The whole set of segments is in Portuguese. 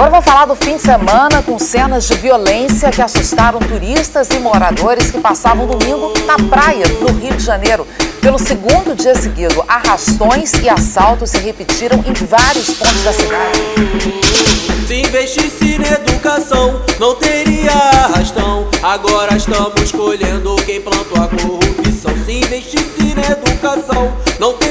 Agora vou falar do fim de semana com cenas de violência que assustaram turistas e moradores que passavam domingo na praia, no Rio de Janeiro. Pelo segundo dia seguido, arrastões e assaltos se repetiram em vários pontos da cidade. Se investisse na educação, não teria arrastão. Agora estamos colhendo quem plantou a corrupção. Se investisse na educação, não teria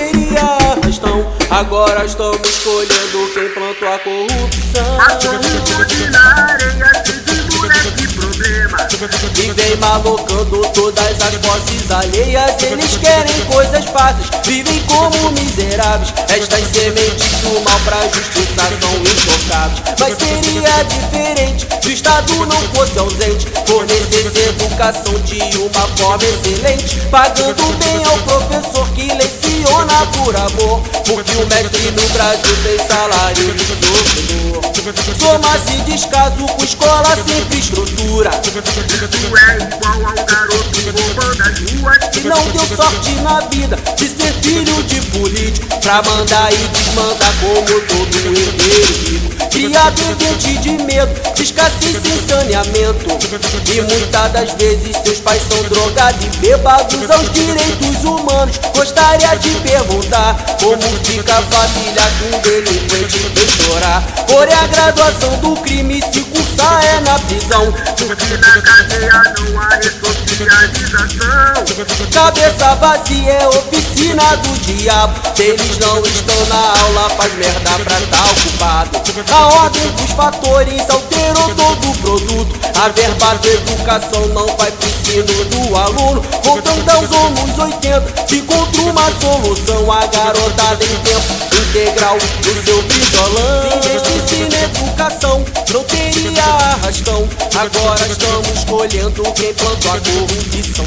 Agora estamos colhendo quem plantou a corrupção. A na areia sem problema. E vem malocando todas as posses alheias. Eles querem coisas fáceis, vivem como miseráveis. Estas sementes do mal pra justiça são intocáveis. Mas seria diferente se o Estado não fosse ausente. Fornecesse educação de uma forma excelente. Pagando bem ao professor que leciona por amor. Porque o mestre no Brasil tem salário de sofredor. Soma-se descaso com escola sem infraestrutura. Tu é igual ao garoto roubando as ruas. E não deu sorte na vida de ser filho de político. Pra mandar e desmandar como todo herdeiro Criado em ambiente de medo, de escassez sem saneamento. E muitas das vezes seus pais são drogados e bebados aos direitos humanos. Gostaria de perguntar como fica a família com delinquente que chorar. Porém, a graduação do crime se cursar é na prisão. Porque na cadeia não há ressocialização. Cabeça vazia é oficina do diabo. Eles não estão na aula, faz merda pra tá ocupado. A ordem dos fatores alterou todo o produto. A verba da educação não vai pro ensino do aluno. Voltando aos anos 80, se encontra uma solução. A garotada em tempo integral do seu violão. Se investisse na educação, não teria arrastão. Agora estamos colhendo quem plantou a corrupção.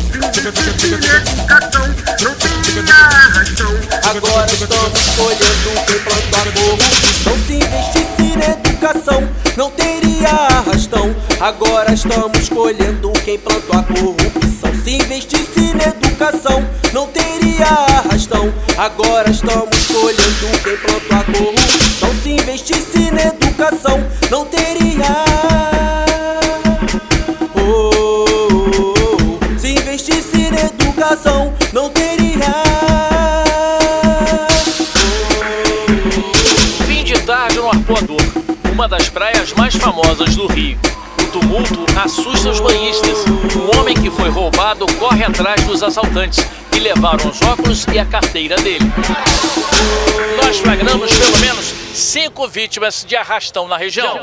educação, não teria arrastão. Agora estamos colhendo quem plantou a corrupção. Se investisse na educação, não teria arrastão. Agora estamos colhendo quem plantou a corrupção. Se investisse na educação, não teria arrastão. Agora estamos colhendo quem plantou a corrupção. Se investisse na educação, não teria. Não teria. Fim de tarde no Arpoador, uma das praias mais famosas do Rio. O tumulto assusta os banhistas. Um homem que foi roubado corre atrás dos assaltantes que levaram os óculos e a carteira dele. Nós flagramos pelo menos cinco vítimas de arrastão na região.